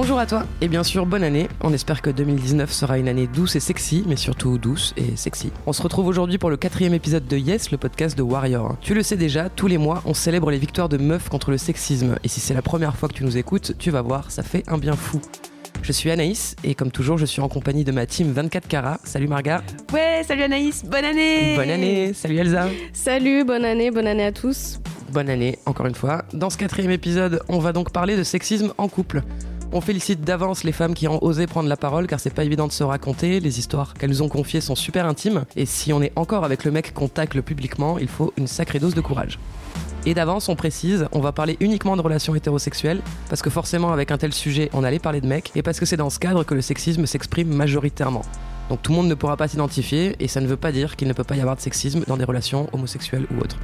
Bonjour à toi et bien sûr bonne année. On espère que 2019 sera une année douce et sexy, mais surtout douce et sexy. On se retrouve aujourd'hui pour le quatrième épisode de Yes, le podcast de Warrior. Tu le sais déjà, tous les mois on célèbre les victoires de meufs contre le sexisme. Et si c'est la première fois que tu nous écoutes, tu vas voir, ça fait un bien fou. Je suis Anaïs et comme toujours je suis en compagnie de ma team 24 carats. Salut Marga. Ouais, salut Anaïs, bonne année Bonne année. Salut Elsa. Salut, bonne année, bonne année à tous. Bonne année encore une fois. Dans ce quatrième épisode, on va donc parler de sexisme en couple. On félicite d'avance les femmes qui ont osé prendre la parole car c'est pas évident de se raconter, les histoires qu'elles nous ont confiées sont super intimes et si on est encore avec le mec qu'on tacle publiquement, il faut une sacrée dose de courage. Et d'avance, on précise, on va parler uniquement de relations hétérosexuelles, parce que forcément avec un tel sujet, on allait parler de mecs, et parce que c'est dans ce cadre que le sexisme s'exprime majoritairement. Donc tout le monde ne pourra pas s'identifier, et ça ne veut pas dire qu'il ne peut pas y avoir de sexisme dans des relations homosexuelles ou autres.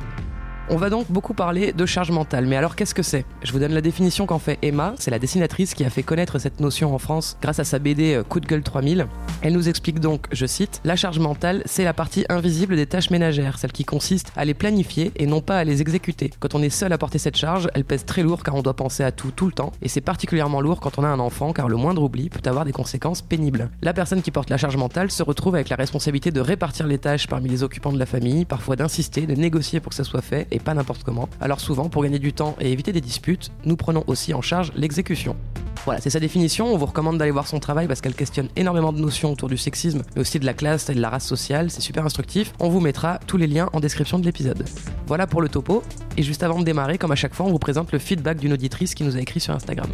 On va donc beaucoup parler de charge mentale, mais alors qu'est-ce que c'est? Je vous donne la définition qu'en fait Emma, c'est la dessinatrice qui a fait connaître cette notion en France grâce à sa BD Coup de gueule 3000. Elle nous explique donc, je cite, La charge mentale, c'est la partie invisible des tâches ménagères, celle qui consiste à les planifier et non pas à les exécuter. Quand on est seul à porter cette charge, elle pèse très lourd car on doit penser à tout tout le temps, et c'est particulièrement lourd quand on a un enfant car le moindre oubli peut avoir des conséquences pénibles. La personne qui porte la charge mentale se retrouve avec la responsabilité de répartir les tâches parmi les occupants de la famille, parfois d'insister, de négocier pour que ça soit fait, et pas n'importe comment. Alors souvent, pour gagner du temps et éviter des disputes, nous prenons aussi en charge l'exécution. Voilà, c'est sa définition. On vous recommande d'aller voir son travail parce qu'elle questionne énormément de notions autour du sexisme, mais aussi de la classe et de la race sociale. C'est super instructif. On vous mettra tous les liens en description de l'épisode. Voilà pour le topo. Et juste avant de démarrer, comme à chaque fois, on vous présente le feedback d'une auditrice qui nous a écrit sur Instagram.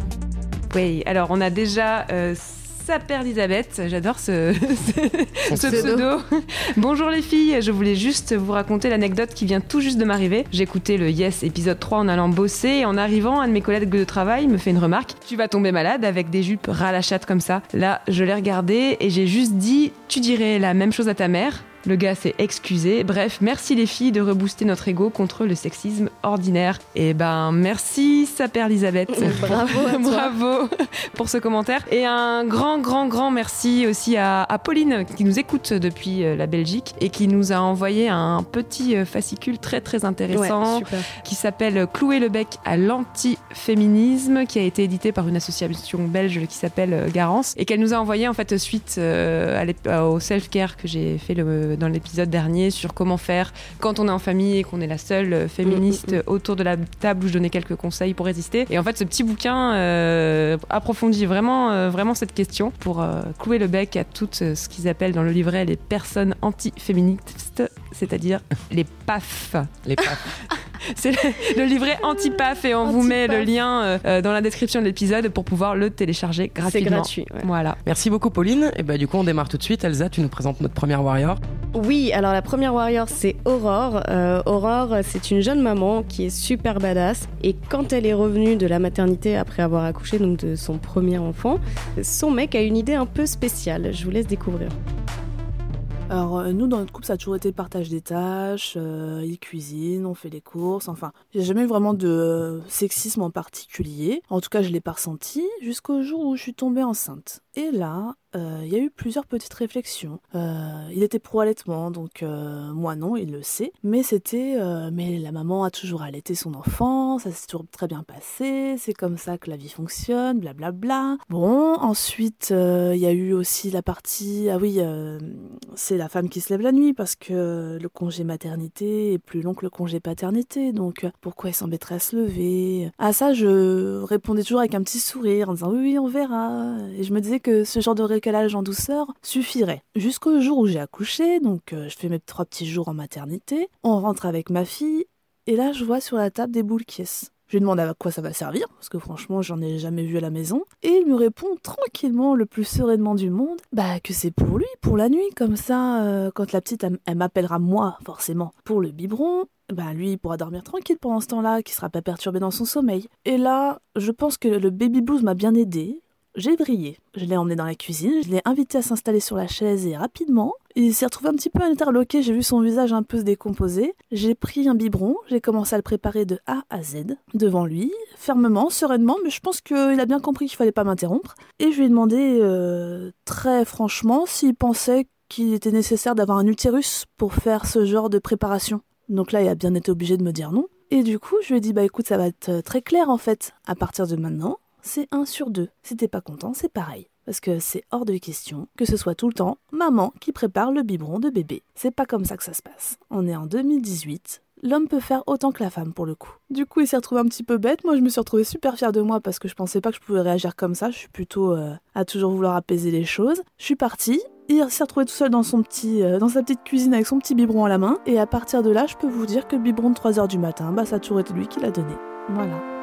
Oui, alors on a déjà euh, sa père d'Elisabeth, j'adore ce, ce, ce pseudo. Bonjour les filles, je voulais juste vous raconter l'anecdote qui vient tout juste de m'arriver. J'écoutais le Yes épisode 3 en allant bosser et en arrivant, un de mes collègues de travail me fait une remarque. Tu vas tomber malade avec des jupes ras la chatte comme ça. Là, je l'ai regardé et j'ai juste dit, tu dirais la même chose à ta mère le gars s'est excusé. Bref, merci les filles de rebooster notre ego contre le sexisme ordinaire. Et ben, merci sa père Elisabeth. Bravo à toi. Bravo pour ce commentaire. Et un grand, grand, grand merci aussi à, à Pauline qui nous écoute depuis euh, la Belgique et qui nous a envoyé un petit euh, fascicule très, très intéressant Ouais, qui s'appelle Clouer le bec à l'antiféminisme, qui a été édité par une association belge qui s'appelle euh, Garance, et qu'elle nous a envoyé en fait suite euh, à l'ép- au self-care que j'ai fait le- dans l'épisode dernier sur comment faire quand on est en famille et qu'on est la seule euh, féministe Mm, mm, autour de la table où je donnais quelques conseils pour résister. Et en fait, ce petit bouquin euh, approfondit vraiment, euh, vraiment cette question pour euh, clouer le bec à toutes euh, ce qu'ils appellent dans le livret les personnes antiféministes, c'est-à-dire les PAF. Les paf. C'est le, le livret anti-PAF et on vous met le lien euh, euh, dans la description de l'épisode pour pouvoir le télécharger C'est gratuitement. gratuit. ouais. Voilà. Merci beaucoup Pauline. Et bah du coup on démarre tout de suite. Elsa, tu nous présentes notre première warrior. Oui, alors la première warrior, c'est Aurore. Euh, Aurore, c'est une jeune maman qui est super badass. Et quand elle est revenue de la maternité après avoir accouché donc de son premier enfant, son mec a une idée un peu spéciale. Je vous laisse découvrir. Alors euh, nous dans notre couple ça a toujours été le partage des tâches, euh, il cuisine, on fait les courses, enfin j'ai jamais eu vraiment de euh, sexisme en particulier. En tout cas je l'ai pas ressenti jusqu'au jour où je suis tombée enceinte. Et là, il y a eu plusieurs petites réflexions. Euh, il était pro-allaitement, donc euh, moi non, il le sait. Mais c'était, euh, mais la maman a toujours allaité son enfant, ça s'est toujours très bien passé, c'est comme ça que la vie fonctionne, blablabla. Bon, ensuite, euh, il y a eu aussi la partie, ah oui, euh, c'est la femme qui se lève la nuit parce que le congé maternité est plus long que le congé paternité, donc pourquoi elle s'embêterait à se lever? À ça, je répondais toujours avec un petit sourire en disant oui, oui, on verra. Et je me disais que ce genre de récalage en douceur suffirait. Jusqu'au jour où j'ai accouché, donc euh, je fais mes trois petits jours en maternité, on rentre avec ma fille, et là je vois sur la table des boules caisses. Je lui demande à quoi ça va servir, parce que franchement j'en ai jamais vu à la maison, et il me répond tranquillement, le plus sereinement du monde, bah que c'est pour lui, pour la nuit, comme ça, euh, quand la petite elle, elle m'appellera moi, forcément, pour le biberon, bah lui il pourra dormir tranquille pendant ce temps-là, qui sera pas perturbé dans son sommeil. Et là, je pense que le baby blues m'a bien aidé. J'ai brillé. Je l'ai emmené dans la cuisine, je l'ai invité à s'installer sur la chaise et rapidement, il s'est retrouvé un petit peu interloqué, j'ai vu son visage un peu se décomposer. J'ai pris un biberon, j'ai commencé à le préparer de A à Z, devant lui, fermement, sereinement, mais je pense qu'il a bien compris qu'il fallait pas m'interrompre. Et je lui ai demandé euh, très franchement s'il pensait qu'il était nécessaire d'avoir un utérus pour faire ce genre de préparation. Donc là, il a bien été obligé de me dire non. Et du coup, je lui ai dit, bah écoute, ça va être très clair en fait. À partir de maintenant, c'est 1 sur 2. Si t'es pas content, c'est pareil. Parce que c'est hors de question que ce soit tout le temps maman qui prépare le biberon de bébé. C'est pas comme ça que ça se passe. On est en 2018. L'homme peut faire autant que la femme pour le coup. Du coup, il s'est retrouvé un petit peu bête. Moi, je me suis retrouvée super fière de moi parce que je pensais pas que je pouvais réagir comme ça. Je suis plutôt euh, à toujours vouloir apaiser les choses. Je suis partie. Il s'est retrouvé tout seul euh, dans sa petite cuisine avec son petit biberon à la main. Et à partir de là, je peux vous dire que le biberon de 3h du matin, bah ça a toujours été lui qui l'a donné. Voilà.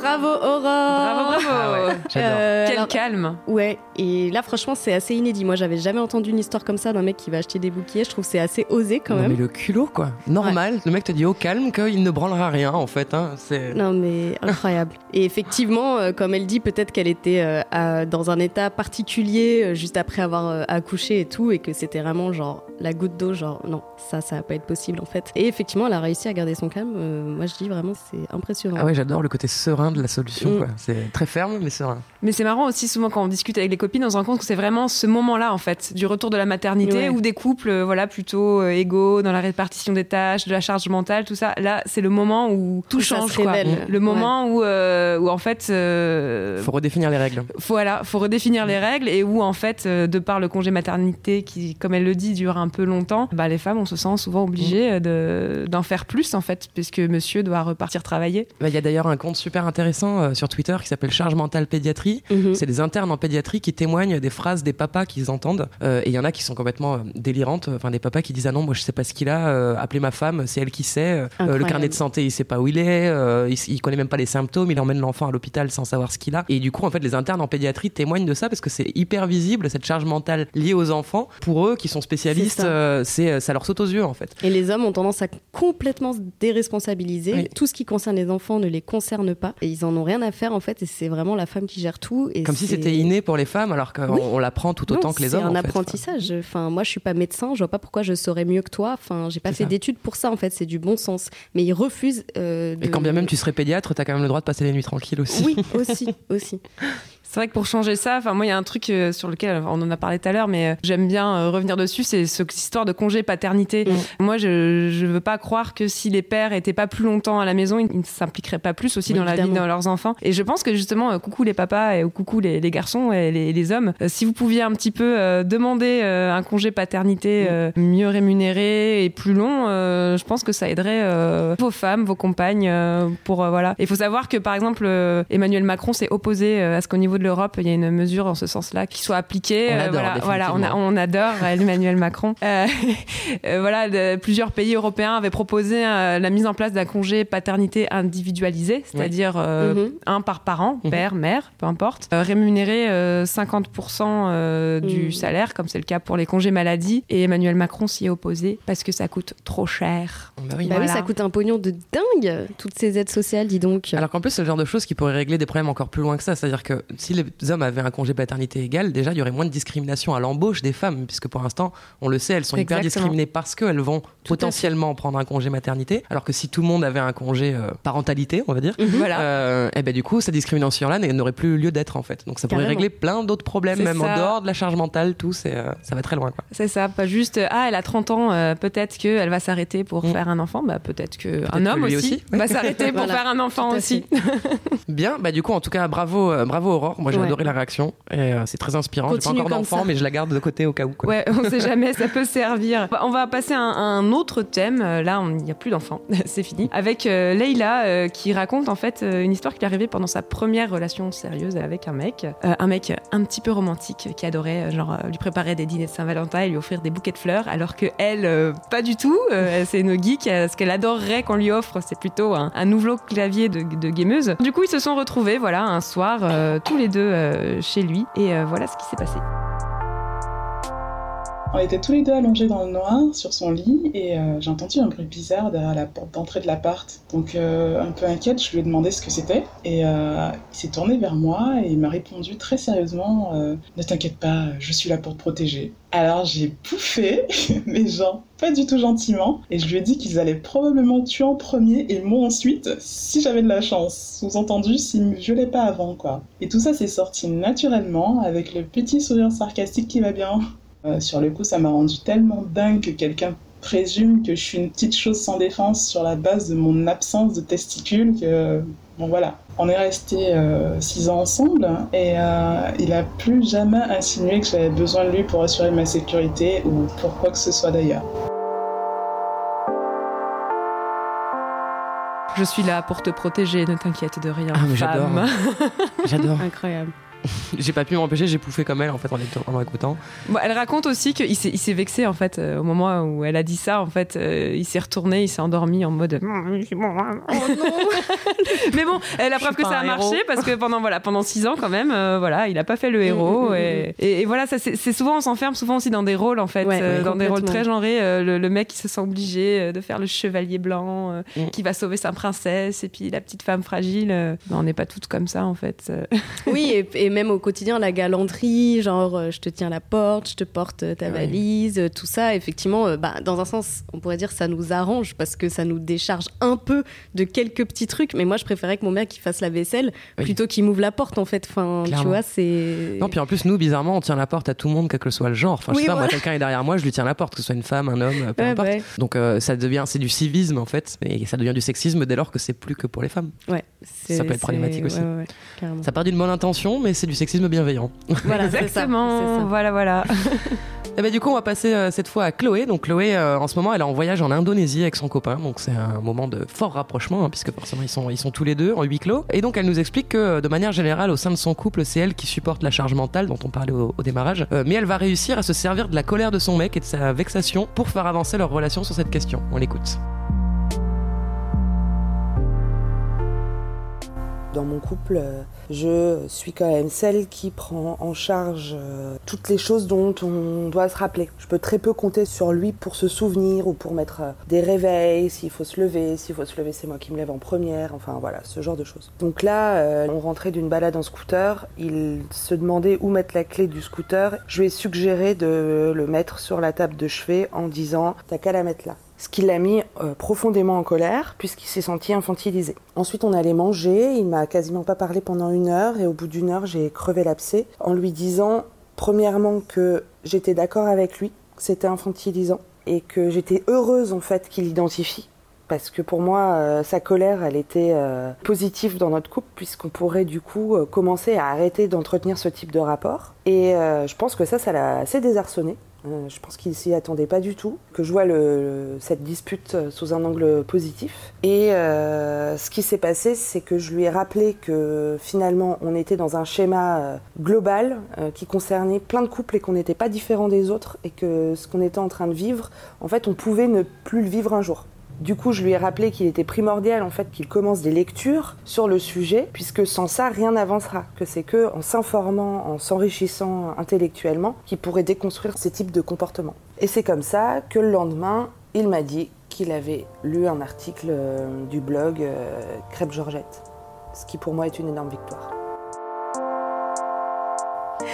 Bravo Aurore Bravo, bravo. Ah ouais. Euh, Quel alors- calme. Ouais, et là franchement c'est assez inédit. Moi j'avais jamais entendu une histoire comme ça d'un mec qui va acheter des bouquets. Je trouve que c'est assez osé quand non, même. mais le culot, quoi. Normal, le mec te dit au calme qu'il ne branlera rien, en fait. Hein. C'est... Non mais incroyable. Et effectivement, euh, comme elle dit, peut-être qu'elle était euh, à- dans un état particulier euh, juste après avoir euh, accouché et tout, et que c'était vraiment genre la goutte d'eau, genre non, ça, ça va pas être possible en fait. Et effectivement, elle a réussi à garder son calme. Euh, moi je dis vraiment, c'est impressionnant. Ah ouais, j'adore le côté serein de la solution, Mm. C'est très ferme, mais serein. Mais c'est marrant aussi, souvent quand on discute avec les copines, on se rend compte que c'est vraiment ce moment-là, en fait, du retour de la maternité, Ouais. ou des couples, euh, voilà, plutôt euh, égaux dans la répartition des tâches, de la charge mentale, tout ça. Là, c'est le moment où tout change, quoi. Le moment où, euh, où, en fait, euh, Faut redéfinir les règles. voilà, faut redéfinir les règles et où en fait, euh, de par le congé maternité qui, comme elle le dit, dure un peu longtemps, bah, les femmes, on se sent souvent obligées de, d'en faire plus en fait, puisque monsieur doit repartir travailler. Bah, Il y a d'ailleurs un compte super intéressant euh, sur Twitter qui s'appelle Charge mentale pédiatrie. Mhm. C'est des internes en pédiatrie qui témoignent des phrases des papas qu'ils entendent. Euh, et il y en a qui sont complètement euh, délirantes. Enfin, des papas qui disent Ah non, moi je sais pas ce qu'il a, euh, appelez ma femme, c'est elle qui sait. Euh, le carnet de santé, il sait pas où il est, il, il connaît même pas les symptômes, il emmène l'enfant à l'hôpital sans savoir ce qu'il a. Et du coup, en fait, les internes en pédiatrie témoignent de ça parce que c'est hyper visible, cette charge mentale liée aux enfants. Pour eux qui sont spécialistes, C'est ça. ça leur saute aux yeux en fait. Et les hommes ont tendance à complètement se déresponsabiliser. Oui. Tout ce qui concerne les enfants ne les concerne pas. Et ils en ont rien à faire, en fait. Et c'est vraiment la femme qui gère tout. Et Comme si c'était inné pour les femmes alors qu'on Oui. on l'apprend tout autant Non, que les hommes. C'est un en fait. apprentissage. Enfin, moi, je suis pas médecin. Je vois pas pourquoi je saurais mieux que toi. Enfin, j'ai pas fait d'études pour ça. En fait, c'est du bon sens. Mais ils refusent. euh, Et quand bien même tu serais pédiatre, t'as quand même le droit de passer les nuits tranquilles aussi. Oui, aussi, aussi. C'est vrai que pour changer ça, enfin moi il y a un truc euh, sur lequel on en a parlé tout à l'heure, mais euh, j'aime bien euh, revenir dessus, c'est ce- cette histoire de congé paternité. Mm. Moi je je veux pas croire que si les pères étaient pas plus longtemps à la maison, ils ne s'impliqueraient pas plus aussi Oui, dans la vie de leurs enfants. Et je pense que justement euh, coucou les papas et ou coucou les, les garçons et les, les hommes, euh, si vous pouviez un petit peu euh, demander euh, un congé paternité Mm. euh, mieux rémunéré et plus long, euh, je pense que ça aiderait euh, vos femmes, vos compagnes euh, pour euh, voilà. Il faut savoir que par exemple euh, Emmanuel Macron s'est opposé euh, à ce qu'au niveau de l'Europe il y a une mesure en ce sens-là qui soit appliquée. On Euh, adore, voilà, voilà, on, a- définitivement. on adore euh, Emmanuel Macron. Euh, euh, voilà, de- plusieurs pays européens avaient proposé euh, la mise en place d'un congé paternité individualisé, c'est-à-dire euh, Mhm. un par parent, Mhm. père, mère, peu importe, euh, rémunéré euh, 50% euh, du Mhm. salaire, comme c'est le cas pour les congés maladie. Et Emmanuel Macron s'y est opposé parce que ça coûte trop cher. Bah oui. Bah oui, Voilà. ça coûte un pognon de dingue, toutes ces aides sociales, dis donc. Alors qu'en plus, c'est le genre de choses qui pourrait régler des problèmes encore plus loin que ça. C'est-à-dire que si les hommes avaient un congé paternité égal, déjà il y aurait moins de discrimination à l'embauche des femmes, puisque pour l'instant, on le sait, elles sont hyper discriminées parce qu'elles vont potentiellement prendre un congé maternité, alors que si tout le monde avait un congé euh, parentalité, on va dire, Voilà. euh, et ben du coup, cette discrimination-là n'aurait plus lieu d'être en fait. Donc ça pourrait régler plein d'autres problèmes, C'est même ça. en dehors de la charge mentale, tout, c'est, euh, ça va très loin. Quoi. C'est ça, pas juste ah elle a 30 ans, peut-être qu'elle va s'arrêter pour Mm. faire un enfant, bah peut-être que un que homme aussi, va s'arrêter pour Voilà, faire un enfant aussi. Bien, bah du coup, en tout cas, bravo, bravo Aurore. Moi, j'ai Ouais. adoré la réaction et euh, c'est très inspirant. J'ai pas encore d'enfant, mais je la garde de côté au cas où. Quoi. Ouais, on sait jamais, ça peut servir. On va passer à un, autre thème. Euh, Là, il n'y a plus d'enfants, c'est fini. Avec euh, Leïla euh, qui raconte en fait une histoire qui lui est arrivée pendant sa première relation sérieuse avec un mec. Un mec un petit peu romantique qui adorait genre lui préparer des dîners de Saint-Valentin et lui offrir des bouquets de fleurs, alors que elle, pas du tout. C'est une geek. Ce qu'elle adorerait qu'on lui offre, c'est plutôt un, un nouveau clavier de, de gameuse. Du coup, ils se sont retrouvés, voilà, un soir, tous les deux euh, chez lui. Et euh, voilà ce qui s'est passé. On était tous les deux allongés dans le noir sur son lit et euh, j'ai entendu un bruit bizarre derrière la porte d'entrée de l'appart. Donc euh, un peu inquiète, je lui ai demandé ce que c'était et euh, il s'est tourné vers moi et il m'a répondu très sérieusement Ne t'inquiète pas, je suis là pour te protéger. Alors j'ai pouffé, mais genre pas du tout gentiment, et je lui ai dit qu'ils allaient probablement tuer en premier et moi ensuite si j'avais de la chance. Sous-entendu, s'ils me violaient pas avant quoi. Et tout ça s'est sorti naturellement avec le petit sourire sarcastique qui va bien. Euh, sur le coup, ça m'a rendu tellement dingue que quelqu'un présume que je suis une petite chose sans défense sur la base de mon absence de testicules que... Bon voilà, on est resté euh, six ans ensemble et euh, il a plus jamais insinué que j'avais besoin de lui pour assurer ma sécurité ou pour quoi que ce soit d'ailleurs. Je suis là pour te protéger, ne t'inquiète de rien. Ah, mais j'adore. J'adore. Incroyable. j'ai pas pu m'empêcher, j'ai pouffé comme elle en fait en, écoutant- en écoutant. Bon, elle raconte aussi qu'il s'est, vexé en fait euh, au moment où elle a dit ça. En fait, euh, il s'est retourné, il s'est endormi en mode. Oh non Mais bon, elle la preuve que ça a marché héros. parce que pendant voilà pendant six ans quand même, euh, voilà, il a pas fait le héros mm, mm, et, et- et voilà, ça c'est, souvent on s'enferme souvent aussi dans des rôles en fait, Ouais, euh, ouais, dans des rôles très genrés. euh, le, le mec qui se sent obligé euh, de faire le chevalier blanc, euh, Mm. qui va sauver sa princesse et puis la petite femme fragile. euh, non, on n'est pas toutes comme ça en fait. euh. Oui, et, et même au quotidien, la galanterie, genre euh, je te tiens la porte, je te porte euh, ta valise, euh, tout ça, effectivement, bah, dans un sens, on pourrait dire ça nous arrange parce que ça nous décharge un peu de quelques petits trucs. Mais moi, je préférais que mon mec il fasse la vaisselle Oui. plutôt qu'il m'ouvre la porte, en fait. Enfin, tu vois, c'est. Non, puis en plus, nous, bizarrement, on tient la porte à tout le monde, quel que soit le genre. Enfin, je Oui, sais pas, moi, quelqu'un est derrière moi, je lui tiens la porte, que ce soit une femme, un homme, peu Ouais, importe. ouais. Donc euh, ça devient, c'est du civisme en fait, et ça devient du sexisme dès lors que c'est plus que pour les femmes. Ouais, Ça peut être problématique aussi. Ouais. Ça part d'une bonne intention, mais c'est du sexisme bienveillant. Voilà, Exactement. ça. Voilà, voilà. Et ben du coup, on va passer euh, cette fois à Chloé. Donc Chloé, euh, en ce moment, elle est en voyage en Indonésie avec son copain. Donc c'est un moment de fort rapprochement, hein, puisque forcément ils sont, ils sont tous les deux en huis clos. Et donc elle nous explique que de manière générale, au sein de son couple, c'est elle qui supporte la charge mentale dont on parlait au, au démarrage. Euh, mais elle va réussir à se servir de la colère de son mec et de sa vexation pour faire avancer leur relation sur cette question. On l'écoute. Dans mon couple, euh, je suis quand même celle qui prend en charge euh, toutes les choses dont on doit se rappeler. Je peux très peu compter sur lui pour se souvenir ou pour mettre euh, des réveils, s'il faut se lever, s'il faut se lever c'est moi qui me lève en première, enfin voilà, ce genre de choses. Donc là, on rentrait d'une balade en scooter, il se demandait où mettre la clé du scooter. Je lui ai suggéré de le mettre sur la table de chevet en disant t'as qu'à la mettre là ce qui l'a mis euh, profondément en colère puisqu'il s'est senti infantilisé. Ensuite, on allait manger, il m'a quasiment pas parlé pendant une heure et au bout d'une heure, j'ai crevé l'abcès en lui disant premièrement que j'étais d'accord avec lui, que c'était infantilisant et que j'étais heureuse en fait qu'il l'identifie parce que pour moi, euh, sa colère, elle était euh, positive dans notre couple, puisqu'on pourrait du coup commencer à arrêter d'entretenir ce type de rapport. Et je pense que ça, ça l'a assez désarçonné. Euh, je pense qu'il s'y attendait pas du tout, que je vois cette dispute euh, sous un angle positif. Et euh, ce qui s'est passé, c'est que je lui ai rappelé que finalement, on était dans un schéma global qui concernait plein de couples et qu'on n'était pas différents des autres et que ce qu'on était en train de vivre, en fait, on pouvait ne plus le vivre un jour. Du coup, je lui ai rappelé qu'il était primordial en fait qu'il commence des lectures sur le sujet, puisque sans ça, rien n'avancera. Que c'est que en s'informant, en s'enrichissant intellectuellement, qu'il pourrait déconstruire ces types de comportements. Et c'est comme ça que le lendemain, il m'a dit qu'il avait lu un article euh, du blog euh, Crêpe Georgette, ce qui pour moi est une énorme victoire.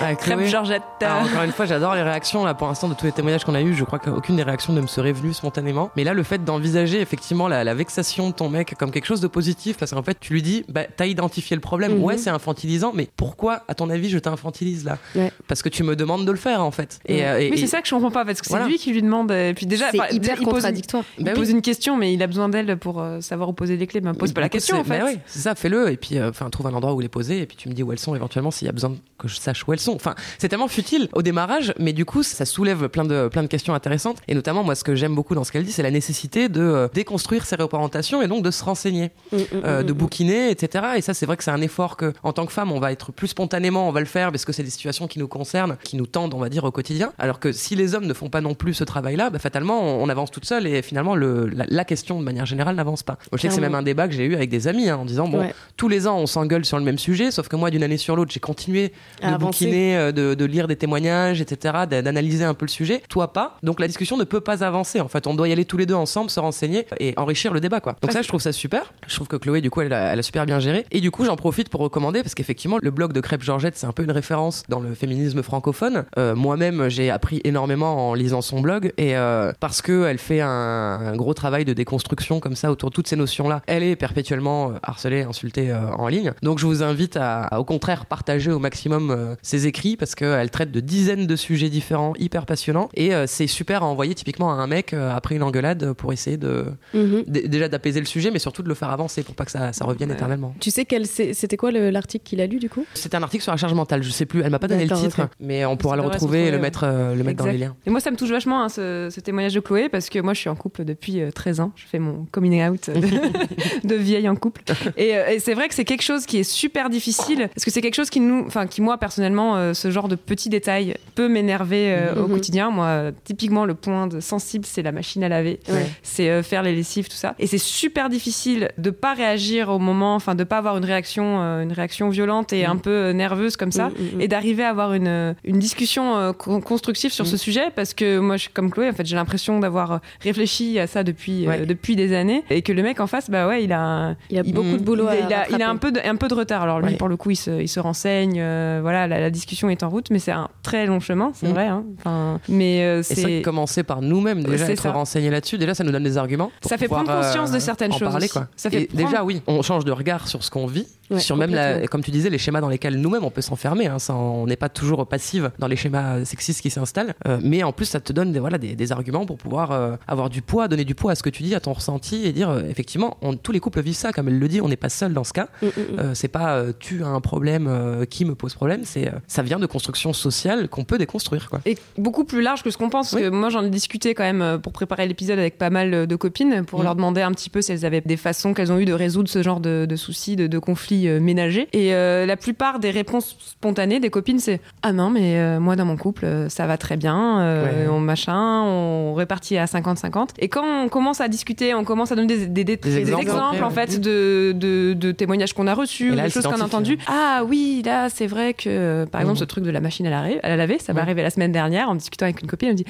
Ah, Crème. Georgette. Alors, encore une fois, j'adore les réactions. Là, pour l'instant, de tous les témoignages qu'on a eu, je crois qu'aucune des réactions ne me serait venue spontanément. Mais là, le fait d'envisager effectivement la, la vexation de ton mec comme quelque chose de positif, parce qu'en fait, tu lui dis, bah, t'as identifié le problème. Mhm. Ouais, c'est infantilisant, mais pourquoi, à ton avis, je t'infantilise là? Ouais. Parce que tu me demandes de le faire, en fait. Et, euh, et- Oui, et- c'est ça que je comprends pas parce que c'est Voilà. lui qui lui demande. Et puis déjà, hyper il pose, contradictoire. il Bah pose oui. une question, mais il a besoin d'elle pour euh, savoir où poser les clés. Ben, pose pas la Écoute, question en c'est- fait. bah ouais, c'est ça, fais-le. Et puis, euh, enfin, trouve un endroit où les poser. Et puis, tu me dis où elles sont éventuellement s'il y a besoin que je sache où elles sont. Enfin, c'est tellement futile au démarrage, mais du coup, ça soulève plein de, plein de questions intéressantes. Et notamment, moi, ce que j'aime beaucoup dans ce qu'elle dit, c'est la nécessité de euh, déconstruire ses représentations et donc de se renseigner, Mm, mm, euh, mm, de bouquiner, etc. Et ça, c'est vrai que c'est un effort que, en tant que femme, on va être plus spontanément, on va le faire parce que c'est des situations qui nous concernent, qui nous tendent, on va dire, au quotidien. Alors que si les hommes ne font pas non plus ce travail-là, bah, fatalement, on, on avance toute seule et finalement, le, la, la question, de manière générale, n'avance pas. Moi, je sais que c'est même un débat que j'ai eu avec des amis hein, en disant, bon, Ouais. tous les ans, on s'engueule sur le même sujet, sauf que moi, d'une année sur l'autre, j'ai continué de À avancer. bouquiner, euh, de, de lire des témoignages, etc., d'a- d'analyser un peu le sujet. Toi, pas. Donc, la discussion ne peut pas avancer. En fait, on doit y aller tous les deux ensemble, se renseigner et enrichir le débat, quoi. Donc, ça, je trouve ça super. Je trouve que Chloé, du coup, elle a, elle a super bien géré. Et du coup, j'en profite pour recommander, parce qu'effectivement, le blog de Crêpe Georgette, c'est un peu une référence dans le féminisme francophone. Euh, Moi-même, j'ai appris énormément en lisant son blog et euh, parce que elle fait un, un gros travail de déconstruction comme ça autour de toutes ces notions-là. Elle est perpétuellement harcelée, insultée euh, en ligne. Donc je vous invite à, à, au contraire partager au maximum euh, ses écrits parce qu'elle traite de dizaines de sujets différents, hyper passionnants et euh, c'est super à envoyer typiquement à un mec euh, après une engueulade pour essayer de Mhm. déjà d'apaiser le sujet mais surtout de le faire avancer pour pas que ça, ça revienne Ouais. éternellement. Tu sais quel c'était quoi le- l'article qu'il a lu du coup? C'était un article sur la charge mentale, je sais plus, elle m'a pas donné le titre mais on pourra Ça le retrouver et le retrouver, mettre, euh, le mettre dans les liens. Et moi, ça me touche vachement hein, ce, ce témoignage de Chloé parce que moi, je suis en couple depuis euh, 13 ans. Je fais mon coming out de, de vieille en couple. Et, euh, et c'est vrai que c'est quelque chose qui est super difficile parce que c'est quelque chose qui nous, enfin, qui moi personnellement, euh, ce genre de petits détails peut m'énerver euh, au Mhm. quotidien. Moi, euh, typiquement, le point de sensible, c'est la machine à laver. Ouais. c'est euh, faire les lessives, tout ça. Et c'est super difficile de pas réagir au moment, enfin de pas avoir une réaction, euh, une réaction violente et un peu euh, nerveuse comme ça, mm. et d'arriver à avoir une, une discussion euh, con- constructive sur ce sujet, parce que moi, je suis comme Chloé, en fait, j'ai l'impression d'avoir réfléchi à ça depuis euh, depuis des années, et que le mec en face, bah ouais, il a, un- Il a il- beaucoup de boulot il, à a- il a, il a un peu de, un peu de retard. Alors lui, Ouais. pour le coup, il se, il se renseigne, euh, voilà, la, la discussion est en route, mais c'est un très long chemin, c'est Mm. vrai. Hein. Enfin, mais euh, c'est commencer par nous-mêmes déjà être ça. renseigné là-dessus, déjà ça nous donne des arguments. pour Ça fait pouvoir, prendre conscience de euh, certaines choses Parler, aussi. quoi. Ça fait Et prendre- déjà oui, on change de regard sur ce qu'on vit, Ouais, sur même la, comme tu disais, les schémas dans lesquels nous-mêmes on peut s'enfermer. Hein, on n'est pas toujours passive dans les schémas sexistes qui s'installent, Euh, mais en plus ça te donne des, voilà, des, des arguments pour pouvoir euh, avoir du poids, donner du poids à ce que tu dis, à ton ressenti et dire euh, effectivement, on- tous les couples vivent ça, comme elle le dit, on n'est pas seul dans ce cas. Mm, mm, mm. Euh, c'est pas euh, tu as un problème euh, qui me pose problème, c'est euh, ça vient de construction sociale qu'on peut déconstruire quoi. et beaucoup plus large que ce qu'on pense. Parce Oui. que moi, j'en ai discuté quand même euh, pour préparer l'épisode avec pas mal euh, de copines pour Mm. leur demander un petit peu si elles avaient des façons qu'elles ont eu de résoudre ce genre de, de soucis, de, de conflits euh, ménagers. Et euh, la plupart des réponses spontanées des copines, c'est Ah non, mais euh, moi, dans mon couple, ça va très bien, Ouais. on machin, on répartit à 50-50. Et quand on commence à discuter, on commence à donner des, des- des- des exemples en fait de, de- de témoignages qu'on a reçus, là, des choses qu'on a entendues. Ah oui, là, c'est vrai que, par exemple, Mhm. ce truc de la machine à la laver ça m'est arrivé la semaine dernière en discutant avec une copine. Elle me dit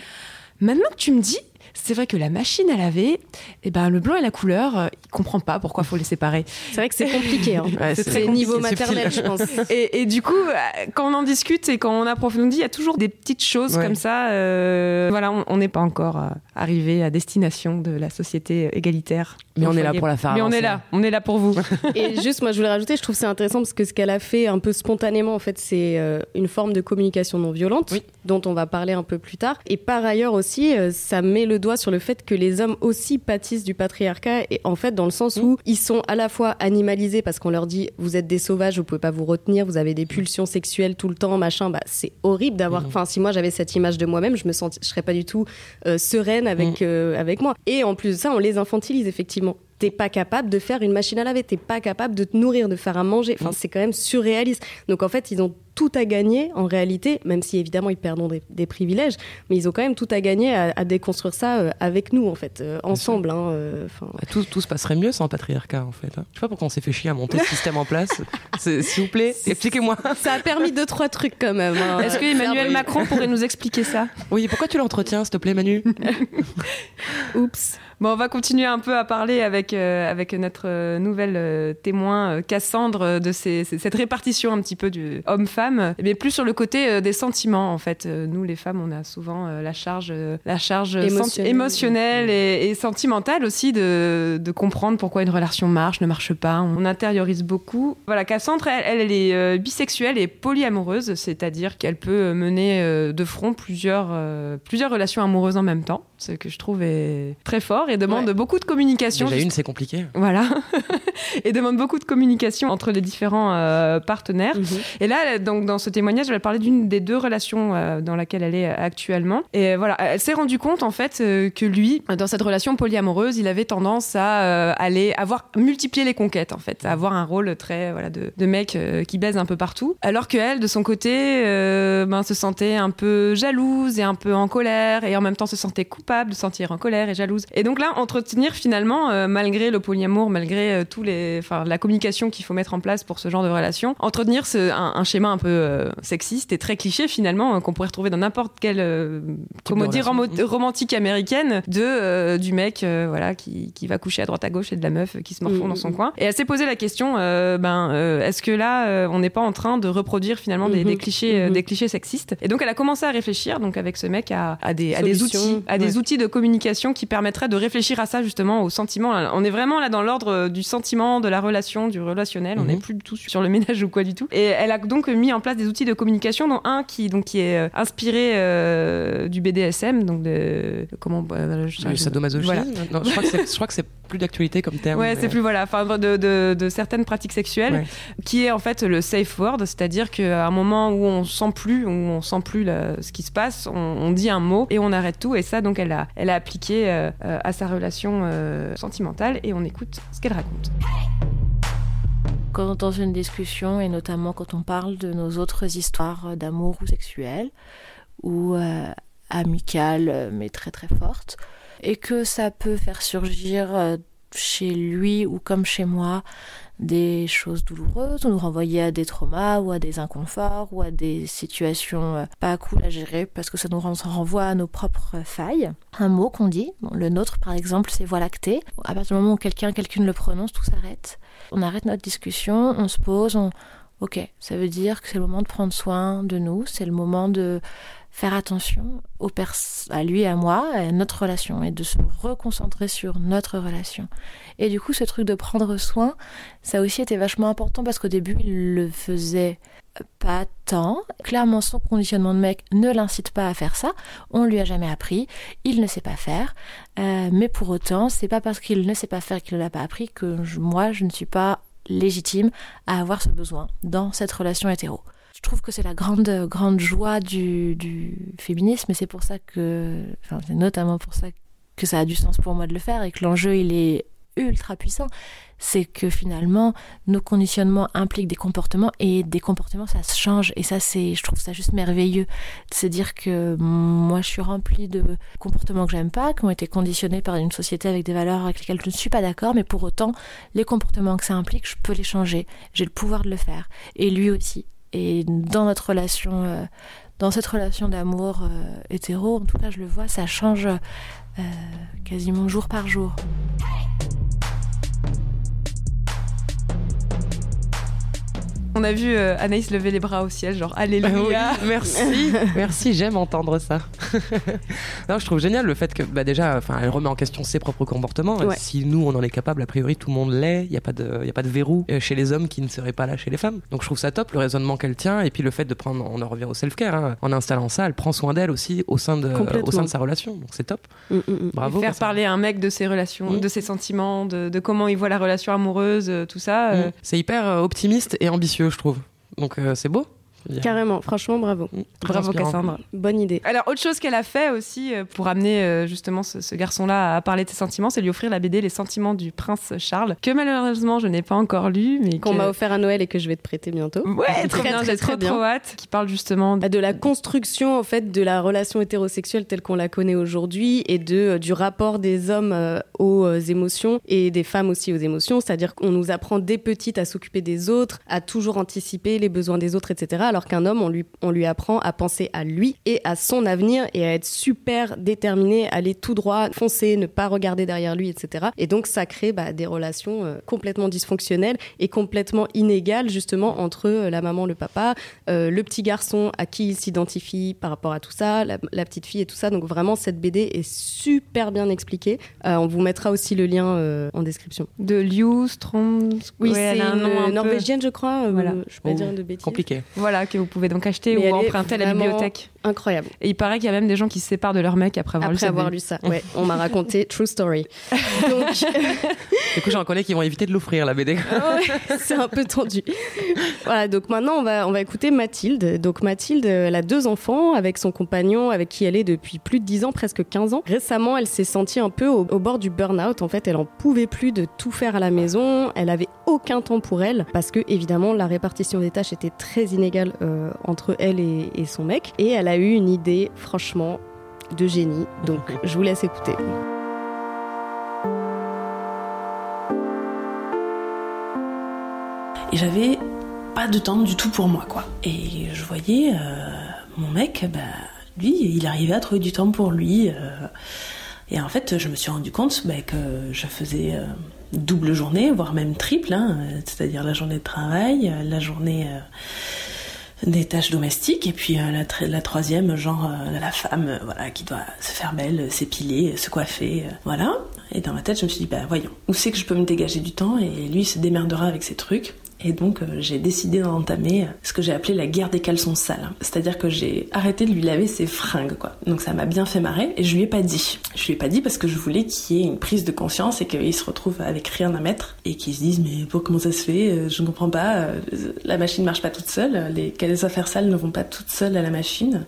Maintenant que tu me dis, c'est vrai que la machine à laver, eh ben, le blanc et la couleur, euh, il comprend pas pourquoi faut les séparer. C'est vrai que c'est compliqué. Hein. Ouais, c'est très compliqué, niveau maternel, je pense. Et, et du coup, euh, quand on en discute et quand on approfondit, il y a toujours des petites choses Ouais. comme ça. euh, voilà, on- n'est pas encore euh, arrivé à destination de la société égalitaire. Mais on est là pour la faire Mais on est là, on est là pour vous. Et juste, moi, je voulais rajouter, je trouve c'est intéressant parce que ce qu'elle a fait un peu spontanément, en fait, c'est une forme de communication non violente, Oui. dont on va parler un peu plus tard. Et par ailleurs aussi, ça met le doigt sur le fait que les hommes aussi pâtissent du patriarcat, et en fait, dans le sens où ils sont à la fois animalisés parce qu'on leur dit, vous êtes des sauvages, vous pouvez pas vous retenir, vous avez des pulsions sexuelles tout le temps, machin. Bah, c'est horrible d'avoir. Mhm. Enfin, si moi j'avais cette image de moi-même, je me sens, je serais pas du tout euh, sereine avec Mhm. euh, avec moi. Et en plus de ça, on les infantilise effectivement. T'es pas capable de faire une machine à laver, t'es pas capable de te nourrir, de faire à manger. Enfin, c'est quand même surréaliste. Donc en fait, ils ont tout à gagner en réalité, même si évidemment ils perdront des, des privilèges, mais ils ont quand même tout à gagner à, à déconstruire ça euh, avec nous en fait, euh, ensemble. hein, euh, Bah, Tout, tout se passerait mieux sans le patriarcat en fait. hein. Je sais pas pourquoi on s'est fait chier à monter ce système en place. S'il vous plaît, expliquez-moi. ça a permis deux trois trucs quand même. hein. Est-ce que Emmanuel Macron pourrait nous expliquer ça? Oui, pourquoi tu l'entretiens, s'il te plaît, Manu? Oups. Bon, on va continuer un peu à parler avec, euh, avec notre euh, nouvelle euh, témoin, euh, Cassandre, de ces- ces- cette répartition un petit peu du homme-femme mais plus sur le côté des sentiments en fait. nous les femmes, on a souvent la charge, la charge émotionnelle, émotionnelle et, et, sentimentale aussi de, de, comprendre pourquoi une relation marche, ne marche pas. On intériorise beaucoup. Voilà, Cassandre, elle, elle est bisexuelle et polyamoureuse, c'est-à-dire qu'elle peut mener de front plusieurs, plusieurs relations amoureuses en même temps ce que je trouve est très fort et demande beaucoup de communication. Déjà une, c'est compliqué. Voilà. et demande beaucoup de communication entre les différents euh, partenaires. Mhm. Et là, donc, dans ce témoignage, elle parlait d'une des deux relations euh, dans laquelle elle est actuellement. Et voilà, elle s'est rendue compte, en fait, euh, que lui, dans cette relation polyamoureuse, il avait tendance à aller avoir multiplier les conquêtes, en fait, à avoir un rôle très, voilà, de, de mec qui baise un peu partout. Alors qu'elle, de son côté, ben, se sentait un peu jalouse et un peu en colère et en même temps se sentait coupable de sentir en colère et jalouse. Et donc là, entretenir finalement, euh, malgré le polyamour, malgré euh, tous les, enfin, la communication qu'il faut mettre en place pour ce genre de relation, entretenir ce, un, schéma un peu euh, sexiste et très cliché finalement qu'on pourrait retrouver dans n'importe quelle comédie romantique américaine de du mec voilà qui, qui, va coucher à droite à gauche et de la meuf qui se morfond dans son coin. Et elle s'est posé la question, ben est-ce que là on n'est pas en train de reproduire finalement des, des, mm-hmm. clichés mm-hmm. des clichés sexistes? Et donc elle a commencé à réfléchir donc avec ce mec à, à des, à des outils à des outils outils de communication qui permettraient de réfléchir à ça justement, au sentiment. On est vraiment là dans l'ordre euh, du sentiment, de la relation, du relationnel. On n'est mhm. plus du tout sur le ménage ou quoi du tout. Et elle a donc mis en place des outils de communication, dont un qui donc qui est euh, inspiré euh, du BDSM, donc de, comment bah, je, sadomasochisme. Voilà. je crois que c'est plus d'actualité comme terme. Ouais, c'est plus voilà, enfin de, de, certaines pratiques sexuelles, qui est en fait le safe word, c'est-à-dire qu'à un moment où on sent plus, où on sent plus ce qui se passe, on, on, dit un mot et on arrête tout. Et ça, donc elle elle a appliqué euh, euh, à sa relation euh, sentimentale et on écoute ce qu'elle raconte. Quand dans une discussion, et notamment quand on parle de nos autres histoires d'amour ou sexuelles, ou amicales, mais très très fortes, et que ça peut faire surgir chez lui ou comme chez moi des choses douloureuses, ou nous renvoyer à des traumas ou à des inconforts ou à des situations euh, pas cool à gérer parce que ça nous renvoie à nos propres failles. Un mot qu'on dit, le nôtre par exemple c'est voie lactée. À partir du moment où quelqu'un, quelqu'une le prononce, tout s'arrête. On arrête notre discussion, on se pose, on... Ok, ça veut dire que c'est le moment de prendre soin de nous, c'est le moment de faire attention à lui à moi, à notre relation, et de se reconcentrer sur notre relation. Et du coup, ce truc de prendre soin, ça aussi été vachement important parce qu'au début, il le faisait pas tant. Clairement, son conditionnement de mec ne l'incite pas à faire ça. On lui a jamais appris. Il ne sait pas faire. Euh, mais pour autant, c'est pas parce qu'il ne sait pas faire qu'il ne l'a pas appris que moi, je ne suis pas légitime à avoir ce besoin dans cette relation hétéro trouve que c'est la grande, grande joie du, féminisme et c'est pour ça que, c'est notamment pour ça que ça a du sens pour moi de le faire et que l'enjeu il est ultra puissant. C'est que finalement, nos conditionnements impliquent des comportements et des comportements ça se change et ça c'est, je trouve ça juste merveilleux de se dire que moi je suis remplie de comportements que j'aime pas, qui ont été conditionnés par une société avec des valeurs avec lesquelles je ne suis pas d'accord, mais pour autant les comportements que ça implique, je peux les changer. J'ai le pouvoir de le faire et lui aussi. Et dans notre relation, euh, dans cette relation d'amour euh, hétéro, en tout cas, je le vois, ça change euh, quasiment jour par jour. On a vu euh, Anaïs lever les bras au ciel, genre Alléluia. Ah merci, merci, j'aime entendre ça. non, je trouve génial le fait que, bah déjà, elle remet en question ses propres comportements. Si nous, on en est capable, a priori, tout le monde l'est. Il n'y a pas de, il a pas de verrou euh, chez les hommes qui ne serait pas là chez les femmes. Donc, je trouve ça top, le raisonnement qu'elle tient, et puis le fait de prendre, on en revient au self-care, hein. en installant ça, elle prend soin d'elle aussi au sein de, au sein de sa relation. Donc, c'est top. Mm, mm, mm. Bravo. faire parler un mec de ses relations, de ses sentiments, de, de, comment il voit la relation amoureuse, euh, tout ça. C'est hyper optimiste et ambitieux je trouve. Donc euh, c'est beau. Carrément, franchement, bravo. Mm, bravo Cassandra. Bonne idée. Alors, autre chose qu'elle a fait aussi euh, pour amener euh, justement ce, garçon-là à parler de ses sentiments, c'est lui offrir la BD Les sentiments du prince Charles, que malheureusement je n'ai pas encore lu, mais qu'on m'a offert à Noël et que je vais te prêter bientôt. Ouais, très bien, j'ai trop, trop hâte. Qui parle justement de... la construction en fait de la relation hétérosexuelle telle qu'on la connaît aujourd'hui et de euh, du rapport des hommes aux émotions et des femmes aussi aux émotions. C'est-à-dire qu'on nous apprend dès petites à s'occuper des autres, à toujours anticiper les besoins des autres, etc alors qu'un homme, on lui, on lui apprend à penser à lui et à son avenir et à être super déterminé, aller tout droit, foncer, ne pas regarder derrière lui, etc. Et donc ça crée bah, des relations euh, complètement dysfonctionnelles et complètement inégales justement entre euh, la maman, le papa, euh, le petit garçon à qui il s'identifie par rapport à tout ça, la, la petite fille et tout ça. Donc vraiment cette BD est super bien expliquée. Euh, on vous mettra aussi le lien euh, en description. De Liu Strong. Oui, Ouais, c'est une un peu- norvégienne, je crois. euh, Voilà. Je peux pas Oh, dire de bêtises. Compliqué. Voilà, que vous pouvez donc acheter Mais ou emprunter à la bibliothèque. Incroyable. Et il paraît qu'il y a même des gens qui se séparent de leur mec après avoir lu Après cette avoir lu ça, ouais, on m'a raconté true story. Donc, Du coup, j'en connais qui vont éviter de l'offrir, la BD. Ah ouais, c'est un peu tendu. Voilà, donc maintenant on va on va écouter Mathilde. Donc Mathilde, elle a deux enfants avec son compagnon, avec qui elle est depuis plus de 10 ans, presque 15 ans. Récemment, elle s'est sentie un peu au, au bord du burn-out. En fait, elle en pouvait plus de tout faire à la maison. Elle avait aucun temps pour elle parce que évidemment la répartition des tâches était très inégale euh, entre elle et, et son mec. Et elle a eu une idée, franchement, de génie. Donc je vous laisse écouter. Et j'avais pas de temps du tout pour moi, quoi. Et je voyais euh, mon mec, bah, lui, il arrivait à trouver du temps pour lui. euh, et en fait, je me suis rendu compte bah, que je faisais euh, double journée, voire même triple, hein, c'est-à-dire la journée de travail, la journée euh, des tâches domestiques, et puis euh, la, la troisième, genre euh, la femme, euh, voilà, qui doit se faire belle, s'épiler, se coiffer, voilà. Et dans ma tête, je me suis dit, bah voyons, où c'est que je peux me dégager du temps? Et lui, il se démerdera avec ses trucs. Et donc, euh, j'ai décidé d'entamer ce que j'ai appelé la guerre des caleçons sales. C'est-à-dire que j'ai arrêté de lui laver ses fringues, quoi. Donc, ça m'a bien fait marrer et je lui ai pas dit. Je lui ai pas dit parce que je voulais qu'il y ait une prise de conscience et qu'il se retrouve avec rien à mettre et qu'il se dise, mais pour comment ça se fait? Euh, Je ne comprends pas. euh, La machine marche pas toute seule. Les les affaires sales ne vont pas toutes seules à la machine.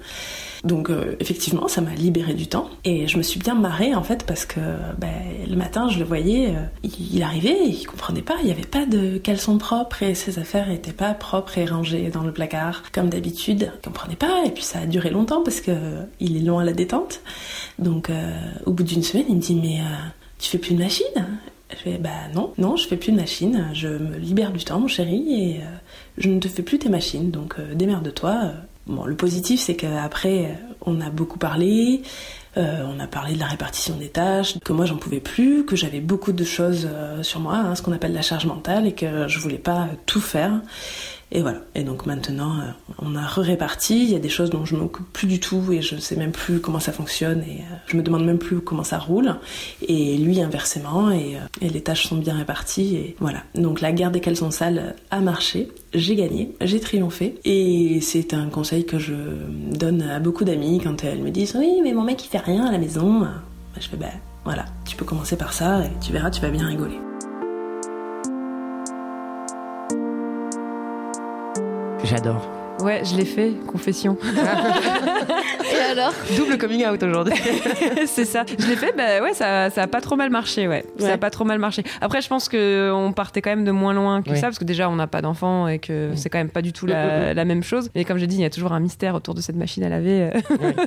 Donc euh, effectivement, ça m'a libéré du temps et je me suis bien marrée en fait parce que ben, le matin, je le voyais, euh, il, arrivait, il comprenait pas, il n'y avait pas de caleçon propre et ses affaires étaient pas propres et rangées dans le placard comme d'habitude. Il comprenait pas et puis ça a duré longtemps parce que euh, il est long à la détente. Donc au bout d'une semaine, il me dit mais tu fais plus de machine je fais bah non, non, je fais plus de machine, je me libère du temps, mon chéri, et je ne te fais plus tes machines, donc euh, démerde-toi. Bon, le positif, c'est qu'après, on a beaucoup parlé, euh, on a parlé de la répartition des tâches, que moi j'en pouvais plus, que j'avais beaucoup de choses euh, sur moi, hein, ce qu'on appelle la charge mentale, et que je voulais pas tout faire. Et voilà. Et donc maintenant, euh, on a réparti. Il y a des choses dont je m'occupe plus du tout et je sais même plus comment ça fonctionne et euh, je me demande même plus comment ça roule. Et lui inversement et, euh, et les tâches sont bien réparties et voilà. Donc la guerre des caleçons sales a marché. J'ai gagné, j'ai triomphé et c'est un conseil que je donne à beaucoup d'amis quand elles me disent oui mais mon mec il fait rien à la maison. Je fais ben voilà, tu peux commencer par ça et tu verras, tu vas bien rigoler. J'adore. Ouais, je l'ai fait, confession. Et alors Double coming out aujourd'hui. c'est ça. Je l'ai fait, bah ouais, ça, ça a pas trop mal marché, ouais. Ça a pas trop mal marché. Après, je pense que on partait quand même de moins loin que Oui. ça, parce que déjà, on n'a pas d'enfants et que c'est quand même pas du tout la, la même chose. Et comme j'ai dit, il y a toujours un mystère autour de cette machine à laver.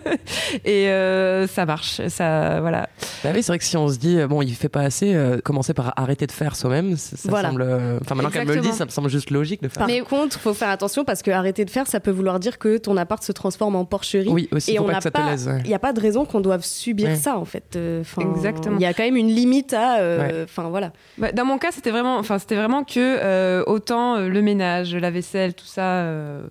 et euh, ça marche. Ça, voilà. Bah oui, c'est vrai que si on se dit, euh, bon, il fait pas assez, euh, commencer par arrêter de faire soi-même, ça, ça Voilà. semble. Enfin, maintenant qu'elle me le dit, ça me semble juste logique de faire. Par contre, faut faire attention parce que arrêter de faire, ça peut vouloir dire que ton appart se transforme en porcherie. Oui, aussi, et faut on pas n'a que ça te pas, lèse. ouais. il n'y a pas de raison qu'on doive subir Ouais. ça en fait. Euh, Exactement. Il y a quand même une limite à, euh, enfin voilà. Bah, dans mon cas, c'était vraiment, enfin, c'était vraiment que euh, autant euh, le ménage, la vaisselle, tout ça, euh,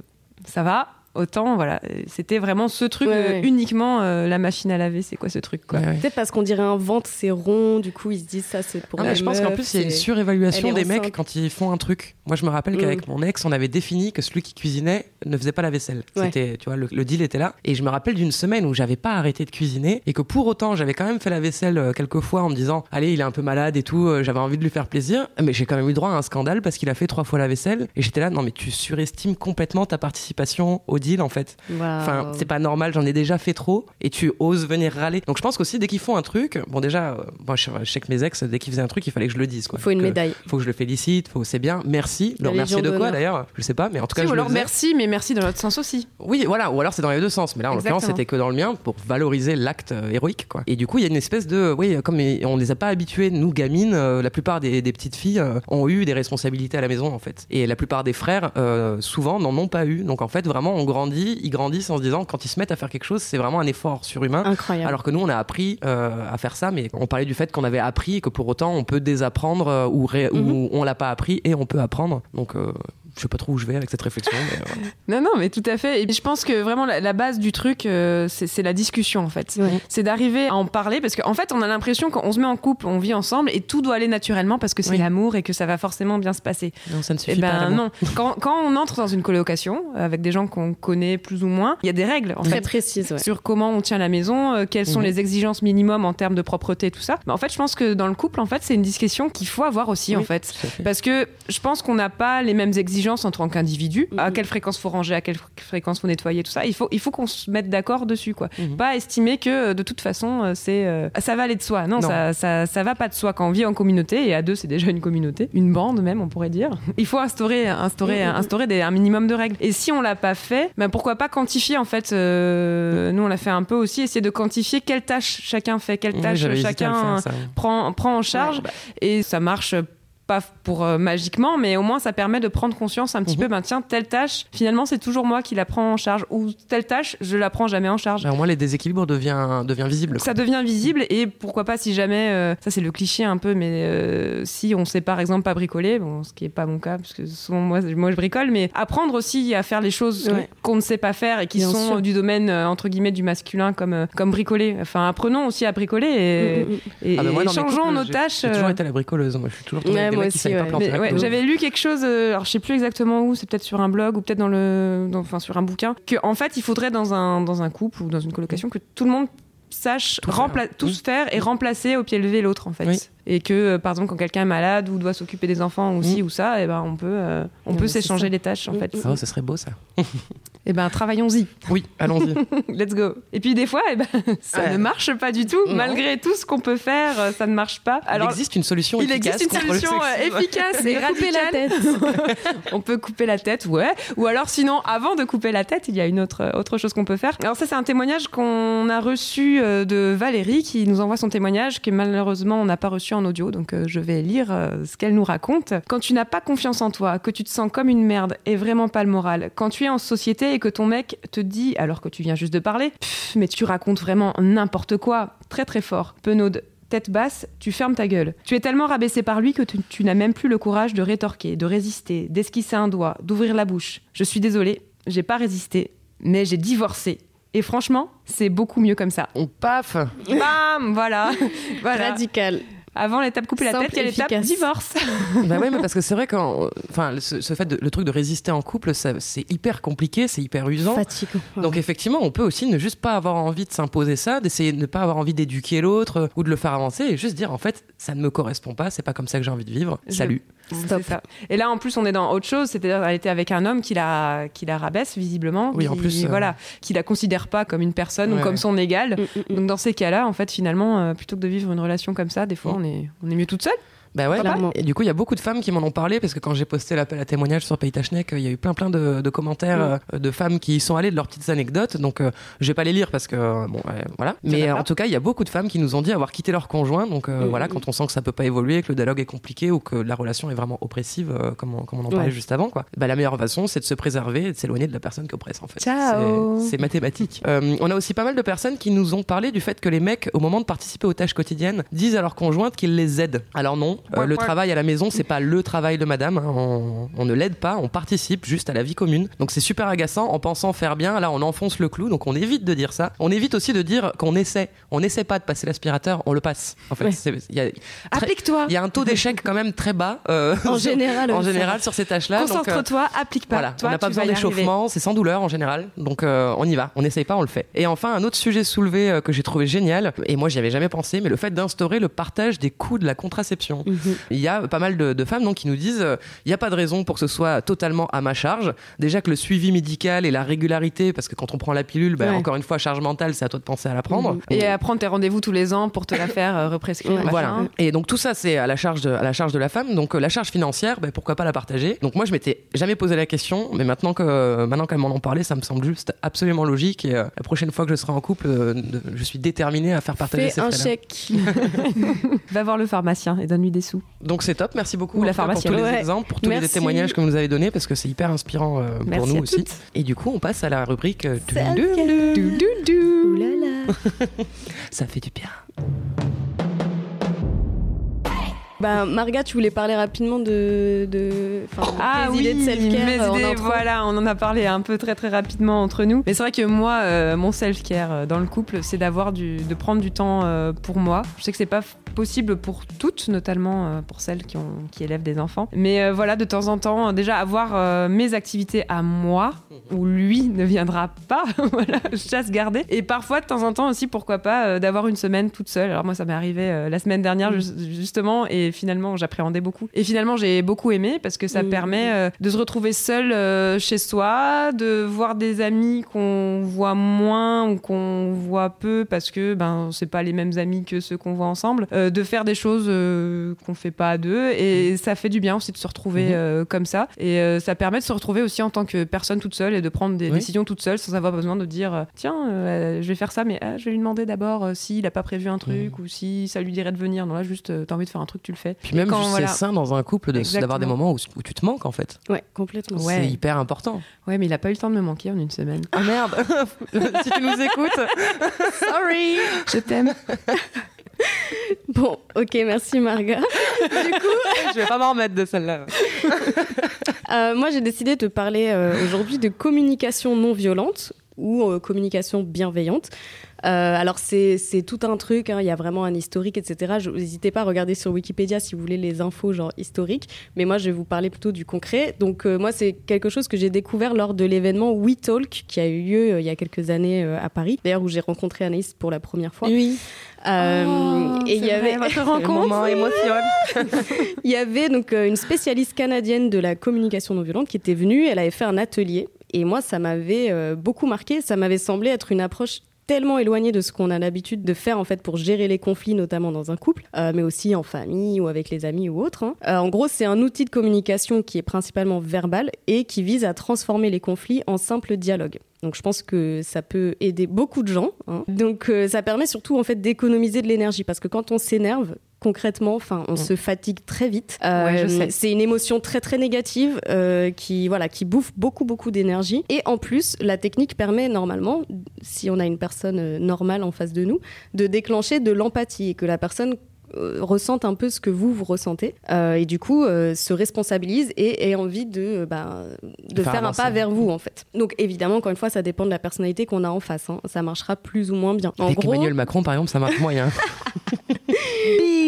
ça va. Autant, voilà, c'était vraiment ce truc Ouais, euh, ouais. uniquement euh, la machine à laver. C'est quoi ce truc, quoi Ouais, ouais. Peut-être parce qu'on dirait un ventre, c'est rond, du coup ils se disent ça c'est pour Ah, je pense qu'en plus, il y a une surévaluation des mecs quand ils font un truc. Moi, je me rappelle Mm. qu'avec mon ex, on avait défini que celui qui cuisinait ne faisait pas la vaisselle. Ouais. C'était, tu vois, le, le deal était là. Et je me rappelle d'une semaine où j'avais pas arrêté de cuisiner et que pour autant, j'avais quand même fait la vaisselle euh, quelques fois en me disant, allez, il est un peu malade et tout, j'avais envie de lui faire plaisir. Mais j'ai quand même eu droit à un scandale parce qu'il a fait trois fois la vaisselle. Et j'étais là, non, mais tu surestimes complètement ta participation au deal en fait. Enfin, c'est pas normal, j'en ai déjà fait trop et tu oses venir râler. Donc je pense qu'aussi dès qu'ils font un truc, bon déjà, euh, moi je, sais que mes ex, dès qu'ils faisaient un truc, il fallait que je le dise. Quoi. Faut une médaille. Faut que je le félicite, faut c'est bien, merci. Leur merci de quoi d'ailleurs? Je sais pas, mais en tout cas. Si, je ou alors merci, mais merci dans l'autre sens aussi. Oui, voilà, ou alors c'est dans les deux sens. Mais là, en l'occurrence, c'était que dans le mien pour valoriser l'acte euh, héroïque, quoi. Et du coup, il y a une espèce de, oui, comme on les a pas habitués, nous gamines, euh, la plupart des, petites filles ont eu des responsabilités à la maison en fait, et la plupart des frères, souvent, n'en ont pas eu. Donc en fait, vraiment, on grandit, ils grandissent en se disant quand ils se mettent à faire quelque chose, c'est vraiment un effort surhumain. Incroyable. Alors que nous, on a appris à faire ça, mais on parlait du fait qu'on avait appris et que pour autant, on peut désapprendre ou, mhm. ou on l'a pas appris et on peut apprendre. Donc euh, je sais pas trop où je vais avec cette réflexion. non, non, mais tout à fait. Et je pense que vraiment la, base du truc, euh, c'est la discussion en fait. C'est d'arriver à en parler parce qu'en fait, on a l'impression qu'on se met en couple, on vit ensemble et tout doit aller naturellement parce que c'est l'amour et que ça va forcément bien se passer. Non, ça ne suffit et eh ben, pas. Non. Quand, quand, on entre dans une colocation avec des gens qu'on connaît plus ou moins, il y a des règles en très fait, précises sur comment on tient la maison, euh, quelles sont mhm. les exigences minimum en termes de propreté, tout ça. Mais en fait, je pense que dans le couple, en fait, c'est une discussion qu'il faut avoir aussi en fait, parce que je pense qu'on n'a pas les mêmes exigences en tant qu'individu à quelle fréquence faut ranger, à quelle fréquence faut nettoyer, tout ça. Il faut, il faut qu'on se mette d'accord dessus, quoi. Mhm. Pas estimer que de toute façon, euh, c'est euh, ça va aller de soi. Non, Ça, ça, ça, va pas de soi. Quand on vit en communauté, et à deux, c'est déjà une communauté, une bande même, on pourrait dire. Il faut instaurer, instaurer, mhm. instaurer des, un minimum de règles. Et si on l'a pas fait, ben pourquoi pas quantifier en fait. Euh, nous, on l'a fait un peu aussi, essayer de quantifier quelles tâches chacun fait, quelles tâches chacun prend, prend en charge. Bah. Et ça marche pas pour euh, magiquement, mais au moins ça permet de prendre conscience un petit mhm. peu, ben tiens, telle tâche, finalement c'est toujours moi qui la prends en charge, ou telle tâche, je la prends jamais en charge. Ben, au moins les déséquilibres devient, devient visible. Ça devient visible, et pourquoi pas si jamais, euh, ça c'est le cliché un peu, mais euh, si on sait par exemple pas bricoler, bon, ce qui est pas mon cas, parce que souvent moi, moi je bricole, mais apprendre aussi à faire les choses qu'on ne sait pas faire et qui sont du domaine entre guillemets du masculin comme, comme bricoler. Enfin, apprenons aussi à bricoler et, mm, mm, mm. et, ah ben changeons nos tâches. J'ai toujours été la bricoleuse, moi je suis toujours j'avais lu quelque chose, euh, alors je sais plus exactement où, c'est peut-être sur un blog ou peut-être dans le, enfin sur un bouquin, que en fait il faudrait dans un dans un couple ou dans une colocation que tout le monde sache tout, faire. tous faire et remplacer au pied levé l'autre en fait. Et que euh, par exemple quand quelqu'un est malade ou doit s'occuper des enfants aussi ou ça et eh ben on peut euh, on peut s'échanger les tâches en fait. Ça ce serait beau ça eh ben travaillons-y. Oui allons-y. Let's go. Et puis des fois eh ben, ça ne marche pas du tout. Malgré tout ce qu'on peut faire euh, ça ne marche pas. Alors il existe une solution il existe une solution efficace et couper la tête. On peut couper la tête ouais. Ou alors sinon avant de couper la tête il y a une autre autre chose qu'on peut faire. Alors ça c'est un témoignage qu'on a reçu de Valérie qui nous envoie son témoignage que malheureusement on n'a pas reçu en audio, donc euh, je vais lire euh, ce qu'elle nous raconte. Quand tu n'as pas confiance en toi, que tu te sens comme une merde et vraiment pas le moral, quand tu es en société et que ton mec te dit, alors que tu viens juste de parler, mais tu racontes vraiment n'importe quoi, très très fort, penaude, tête basse, tu fermes ta gueule. Tu es tellement rabaissé par lui que tu, tu n'as même plus le courage de rétorquer, de résister, d'esquisser un doigt, d'ouvrir la bouche. Je suis désolée, j'ai pas résisté, mais j'ai divorcé et franchement, c'est beaucoup mieux comme ça. On paf Bam Voilà. voilà. Radical. Avant l'étape couper la tête, il y a l'étape divorce. bah oui, mais parce que c'est vrai quand, enfin, ce, fait de, le truc de résister en couple, c'est hyper compliqué, c'est hyper usant. Fatigant. Donc effectivement, on peut aussi ne juste pas avoir envie de s'imposer ça, d'essayer de ne pas avoir envie d'éduquer l'autre ou de le faire avancer et juste dire en fait, ça ne me correspond pas, c'est pas comme ça que j'ai envie de vivre. Salut. Stop. Ça. Et là, en plus, on est dans autre chose. C'est-à-dire, elle était avec un homme qui la, qui la rabaisse visiblement. Oui, qui, en plus, euh, voilà, qui la considère pas comme une personne ou comme son égal. Mm, mm, mm. Donc, dans ces cas-là, en fait, finalement, euh, plutôt que de vivre une relation comme ça, des fois, on on est mieux toute seule. Bah ouais, et du coup, il y a beaucoup de femmes qui m'en ont parlé parce que quand j'ai posté l'appel à témoignage sur Paytachnek, il y a eu plein plein de, de commentaires euh, de femmes qui sont allées de leurs petites anecdotes. Donc, euh, je vais pas les lire parce que bon, voilà. Mais en tout cas, il y a beaucoup de femmes qui nous ont dit avoir quitté leur conjoint. Donc euh, voilà, quand on sent que ça peut pas évoluer, que le dialogue est compliqué ou que la relation est vraiment oppressive, comme, on, comme on en parlait juste avant, quoi. Bah, la meilleure façon, c'est de se préserver et de s'éloigner de la personne qui oppresse en fait. Ciao. C'est mathématique. on a aussi pas mal de personnes qui nous ont parlé du fait que les mecs, au moment de participer aux tâches quotidiennes, disent à leur conjointe qu'ils les aident. Alors non, le travail à la maison, c'est pas le travail de madame. Hein. On, ne l'aide pas, on participe juste à la vie commune. Donc c'est super agaçant en pensant faire bien. Là, on enfonce le clou, donc on évite de dire ça. On évite aussi de dire qu'on essaie. On n'essaie pas de passer l'aspirateur, on le passe. En fait, applique-toi. Il y a un taux d'échec quand même très bas. Euh, en général, en général sur ces tâches-là. Concentre-toi, euh, applique pas. on n'a pas besoin d'échauffement, c'est sans douleur en général. Donc euh, on y va. On n'essaye pas, on le fait. Et enfin, un autre sujet soulevé que j'ai trouvé génial, et moi j'y avais jamais pensé, mais le fait d'instaurer le partage des coûts de la contraception. Mhm. Il y a pas mal de, de femmes donc, qui nous disent euh, il n'y a pas de raison pour que ce soit totalement à ma charge. Déjà que le suivi médical et la régularité, parce que quand on prend la pilule, bah, Ouais. encore une fois, charge mentale, c'est à toi de penser à la prendre. Mhm. Et à prendre tes rendez-vous tous les ans pour te la faire euh, represcrire. Voilà. Et donc tout ça, c'est à la charge de, à la charge de la femme. Donc euh, la charge financière, ben, pourquoi pas la partager? Donc moi, je m'étais jamais posé la question, mais maintenant que maintenant qu'elles m'en ont parlé, ça me semble juste absolument logique. Et euh, la prochaine fois que je serai en couple, euh, je suis déterminé à faire partager Fais ces un chèque. Va voir le pharmacien et donne-lui des sous. Donc c'est top. Merci beaucoup Ou la cas, pour tous les exemples, pour tous les témoignages que vous nous avez donnés, parce que c'est hyper inspirant euh, pour Merci nous aussi. toutes. Et du coup, on passe à la rubrique. Ça fait du bien. Bah, Marga, tu voulais parler rapidement de, de Ah oui, idées de self-care mes euh, idées, voilà, on en a parlé un peu très très rapidement entre nous. Mais c'est vrai que moi, euh, mon self-care euh, dans le couple, c'est d'avoir du, de prendre du temps euh, pour moi. Je sais que c'est pas possible pour toutes, notamment euh, pour celles qui, ont, qui élèvent des enfants. Mais voilà, de temps en temps, déjà avoir mes activités à moi, où lui ne viendra pas, voilà, chasse gardée. Et parfois, de temps en temps aussi, pourquoi pas, d'avoir une semaine toute seule. Alors moi, ça m'est arrivé la semaine dernière, ju- justement, et finalement, j'appréhendais beaucoup. Et finalement, j'ai beaucoup aimé parce que ça permet euh, de se retrouver seul euh, chez soi, de voir des amis qu'on voit moins ou qu'on voit peu parce que ben c'est pas les mêmes amis que ceux qu'on voit ensemble, euh, de faire des choses qu'on fait pas à deux et ça fait du bien aussi de se retrouver Mhm. euh, comme ça et ça permet de se retrouver aussi en tant que personne toute seule et de prendre des Oui. décisions toute seule sans avoir besoin de dire tiens je vais faire ça mais ah, je vais lui demander d'abord s'il a pas prévu un truc ou si ça lui dirait de venir non là juste t'as envie de faire un truc tu le fais Puis même, quand, juste, voilà. c'est sain dans un couple de- d'avoir des moments où, où tu te manques en fait. Ouais, complètement. Ouais. C'est hyper important. ouais mais il a pas eu le temps de me manquer en une semaine Oh merde Si tu nous écoutes Sorry. je t'aime Bon, ok, merci Marga. Je vais pas m'en remettre de celle-là. Euh, moi, j'ai décidé de parler euh, aujourd'hui de communication non violente ou euh, communication bienveillante. Euh, alors c'est tout un truc, hein, il y a vraiment un historique, etc. N'hésitez pas à regarder sur Wikipédia si vous voulez les infos genre historiques, mais moi je vais vous parler plutôt du concret. Donc euh, moi c'est quelque chose que j'ai découvert lors de l'événement WeTalk qui a eu lieu il y a quelques années à Paris, d'ailleurs où j'ai rencontré Anaïs pour la première fois. Oui. Euh, Oh, et il y avait votre rencontre il y avait donc euh, une spécialiste canadienne de la communication non violente qui était venue. Elle avait fait un atelier et moi, ça m'avait euh, beaucoup marqué. Ça m'avait semblé être une approche tellement éloignée de ce qu'on a l'habitude de faire en fait pour gérer les conflits, notamment dans un couple, euh, mais aussi en famille ou avec les amis ou autres. hein. Euh, en gros, c'est un outil de communication qui est principalement verbal et qui vise à transformer les conflits en simple dialogue. Donc je pense que ça peut aider beaucoup de gens. hein. Donc ça permet surtout en fait d'économiser de l'énergie parce que quand on s'énerve, concrètement, enfin, on se fatigue très vite. Mm. Ouais, sais. C'est une émotion très très négative euh, qui voilà qui bouffe beaucoup beaucoup d'énergie. Et en plus, la technique permet normalement, si on a une personne euh, normale en face de nous, de déclencher de l'empathie et que la personne euh, ressente un peu ce que vous vous ressentez Euh, et du coup euh, se responsabilise et ait envie de euh, bah, de Faire faire, un pas vers vous en fait. Donc évidemment encore une fois ça dépend de la personnalité qu'on a en face. hein. Ça marchera plus ou moins bien. En Avec gros, Emmanuel Macron, par exemple, ça marche moyen.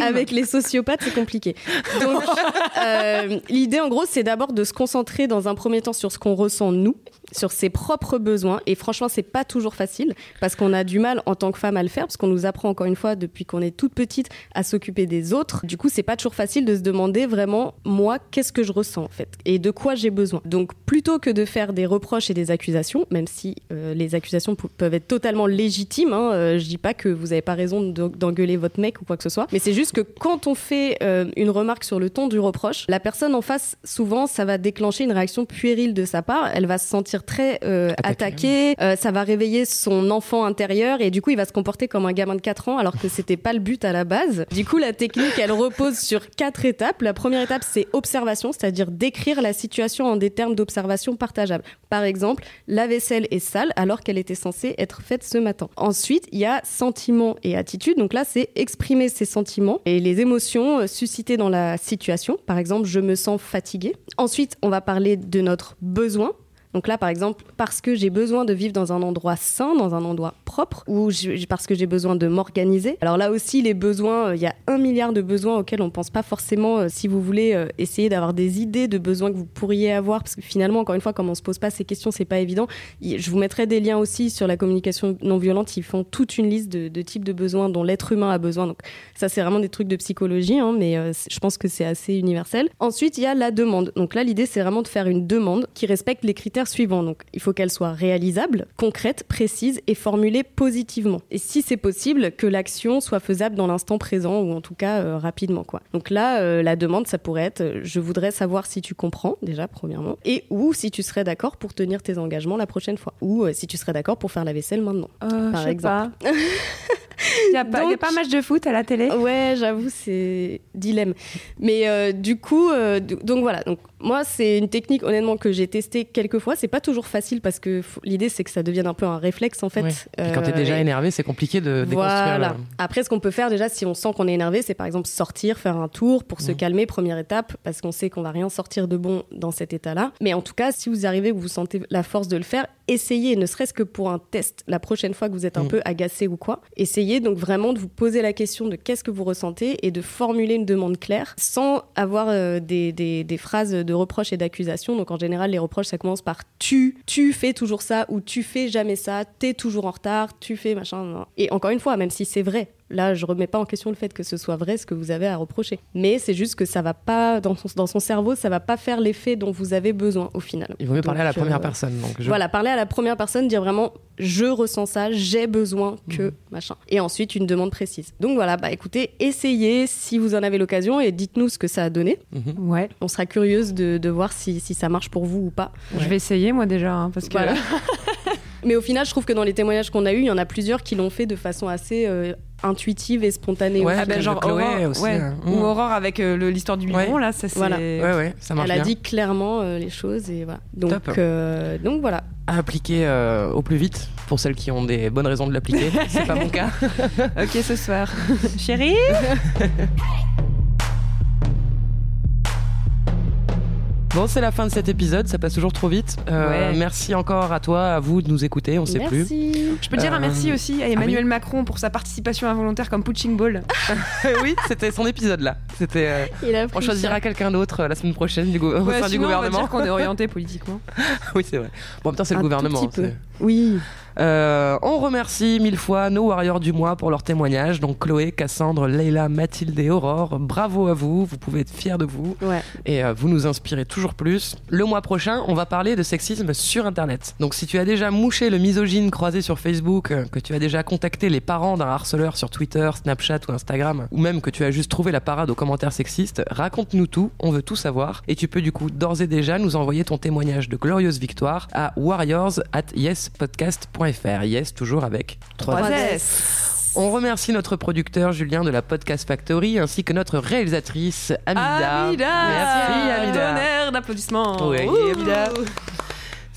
avec les sociopathes, c'est compliqué. Donc, euh, l'idée, en gros, c'est d'abord de se concentrer dans un premier temps sur ce qu'on ressent nous, sur ses propres besoins. Et franchement, c'est pas toujours facile parce qu'on a du mal en tant que femme à le faire parce qu'on nous apprend encore une fois depuis qu'on est toute petite à s'occuper des autres. Du coup, c'est pas toujours facile de se demander vraiment moi qu'est-ce que je ressens en fait et de quoi j'ai besoin. Donc, plutôt que de faire des reproches et des accusations, même si euh, les accusations peuvent être totalement légitimes, hein, euh, je dis pas que vous avez pas raison de- d'engueuler votre mec ou quoi que ce soit, mais c'est juste que quand on fait euh, une remarque sur le ton du reproche, la personne en face, souvent, ça va déclencher une réaction puérile de sa part. Elle va se sentir très euh, Attaquée. attaquée, euh, ça va réveiller son enfant intérieur et du coup, il va se comporter comme un gamin de 4 ans alors que c'était pas le but à la base. Du coup, la technique, elle repose sur quatre étapes. La première étape, c'est observation, c'est-à-dire décrire la situation en des termes d'observation partageables. Par exemple, la vaisselle est sale alors qu'elle était censée être faite ce matin. Ensuite, il y a sentiment et attitude. Donc là, c'est exprimer ses sentiments et les émotions euh, suscitées dans la situation. Par exemple, je me sens fatiguée. Ensuite, on va parler de notre besoin. Donc là, par exemple, parce que j'ai besoin de vivre dans un endroit sain, dans un endroit propre, ou parce que j'ai besoin de m'organiser. Alors là aussi, les besoins, euh, il y a un milliard de besoins auxquels on pense pas forcément. euh, si vous voulez euh, essayer d'avoir des idées de besoins que vous pourriez avoir, parce que finalement, encore une fois, comme on se pose pas ces questions, c'est pas évident. Je vous mettrai des liens aussi sur la communication non violente. Ils font toute une liste de, types de besoins dont l'être humain a besoin. Donc ça, c'est vraiment des trucs de psychologie, hein, mais je pense que c'est assez universel. Ensuite, il y a la demande. Donc là, l'idée, c'est vraiment de faire une demande qui respecte les critères suivants. Donc il faut qu'elle soit réalisable, concrète, précise et formulée positivement. Et si c'est possible, que l'action soit faisable dans l'instant présent ou en tout cas euh, rapidement. Quoi. Donc là, euh, la demande, ça pourrait être euh, je voudrais savoir si tu comprends, déjà, premièrement, et ou si tu serais d'accord pour tenir tes engagements la prochaine fois, ou si tu serais d'accord pour faire la vaisselle maintenant. Par je sais exemple. pas. Il n'y a, pas- y a Donc- pas match de foot à la télé? Ouais, j'avoue, c'est dilemme. Mais euh, du coup, euh, donc voilà. Donc moi, c'est une technique honnêtement que j'ai testée quelques fois. C'est pas toujours facile parce que l'idée c'est que ça devienne un peu un réflexe en fait. Ouais. Quand t'es Euh, déjà et- énervé, c'est compliqué de déconstruire. Voilà. le- Après, ce qu'on peut faire déjà, si on sent qu'on est énervé, c'est par exemple sortir, faire un tour pour se calmer, première étape, parce qu'on sait qu'on va rien sortir de bon dans cet état-là. Mais en tout cas, si vous arrivez, vous sentez la force de le faire, essayez, ne serait-ce que pour un test, la prochaine fois que vous êtes un Mhm. peu agacé ou quoi. Essayez donc vraiment de vous poser la question de qu'est-ce que vous ressentez et de formuler une demande claire sans avoir euh, des, des- phrases de reproches et d'accusations. Donc en général, les reproches, ça commence par tu, tu fais toujours ça ou tu fais jamais ça, t'es toujours en retard, tu fais machin. Et encore une fois, même si c'est vrai, Là, je remets pas en question le fait que ce soit vrai ce que vous avez à reprocher. Mais c'est juste que ça va pas, dans son, dans son cerveau, ça va pas faire l'effet dont vous avez besoin au final. Il vaut mieux parler à la première euh, personne. Donc je- Voilà, parler à la première personne, dire vraiment je ressens ça, j'ai besoin que machin. Et ensuite une demande précise. Donc voilà, bah écoutez, essayez si vous en avez l'occasion et dites-nous ce que ça a donné. Mhm. Ouais, On sera curieuse de, de voir si, si ça marche pour vous ou pas. je vais essayer moi déjà, hein, parce que Voilà. Mais au final, je trouve que dans les témoignages qu'on a eus, il y en a plusieurs qui l'ont fait de façon assez euh, intuitive et spontanée. Ouais. Ah ben, genre Chloé Aurore, aussi, ouais. hein. ou Mm. Aurore avec euh, le- l'histoire du biberon Ouais. là, ça c'est Voilà. Ouais, ouais, ça marche Elle a dit clairement euh, les choses et voilà. Donc, Top. euh, donc voilà. À appliquer euh, au plus vite pour celles qui ont des bonnes raisons de l'appliquer. C'est pas mon cas. Ok ce soir. Chérie? Bon, c'est la fin de cet épisode. Ça passe toujours trop vite. Euh, Ouais. Merci encore à toi, à vous de nous écouter. On sait plus. Je peux dire un Euh, merci aussi à Emmanuel ah oui. Macron pour sa participation involontaire comme punching ball. oui, c'était son épisode là. C'était. euh, on choisira quelqu'un d'autre euh, la semaine prochaine du, go- au Ouais, sein du sinon, on va gouvernement. dire qu'on est orienté politiquement. oui, c'est vrai. Bon, en même temps, c'est le gouvernement. Oui. Euh, on remercie mille fois nos warriors du mois pour leur témoignage. Donc Chloé, Cassandre, Leila, Mathilde et Aurore. Bravo à vous. Vous pouvez être fiers de vous. Ouais. et euh, vous nous inspirez toujours plus. Le mois prochain, on va parler de sexisme sur Internet. Donc si tu as déjà mouché le misogyne croisé sur Facebook, euh, que tu as déjà contacté les parents d'un harceleur sur Twitter, Snapchat ou Instagram, ou même que tu as juste trouvé la parade aux commentaires sexistes, raconte-nous tout, on veut tout savoir. Et tu peux du coup d'ores et déjà nous envoyer ton témoignage de glorieuse victoire à warriors at yespodcast.fr. Yes, toujours avec 3 Trois S. S. on remercie notre producteur Julien de la Podcast Factory ainsi que notre réalisatrice Amida. Amida Merci Amida. Tonnerre d'applaudissements Oui. Amida.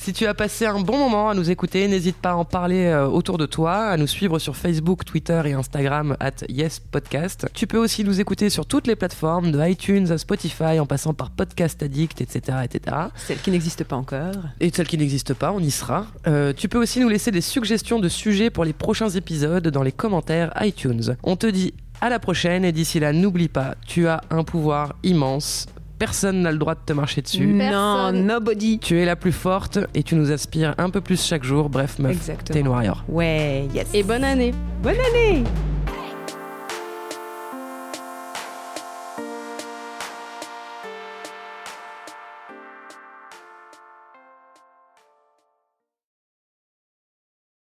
Si tu as passé un bon moment à nous écouter, n'hésite pas à en parler euh, autour de toi, à nous suivre sur Facebook, Twitter et Instagram at YesPodcast. Tu peux aussi nous écouter sur toutes les plateformes, de iTunes à Spotify, en passant par Podcast Addict, etc. etc. Celle qui n'existe pas encore. Et celles qui n'existent pas, on y sera. Euh, tu peux aussi nous laisser des suggestions de sujets pour les prochains épisodes dans les commentaires iTunes. On te dit à la prochaine et d'ici là, n'oublie pas, tu as un pouvoir immense. Personne n'a le droit de te marcher dessus. Non, nobody. Tu es la plus forte et tu nous aspires un peu plus chaque jour. Bref, meuf, Exactement. t'es une warrior. Ouais, yes. Et bonne année. bonne année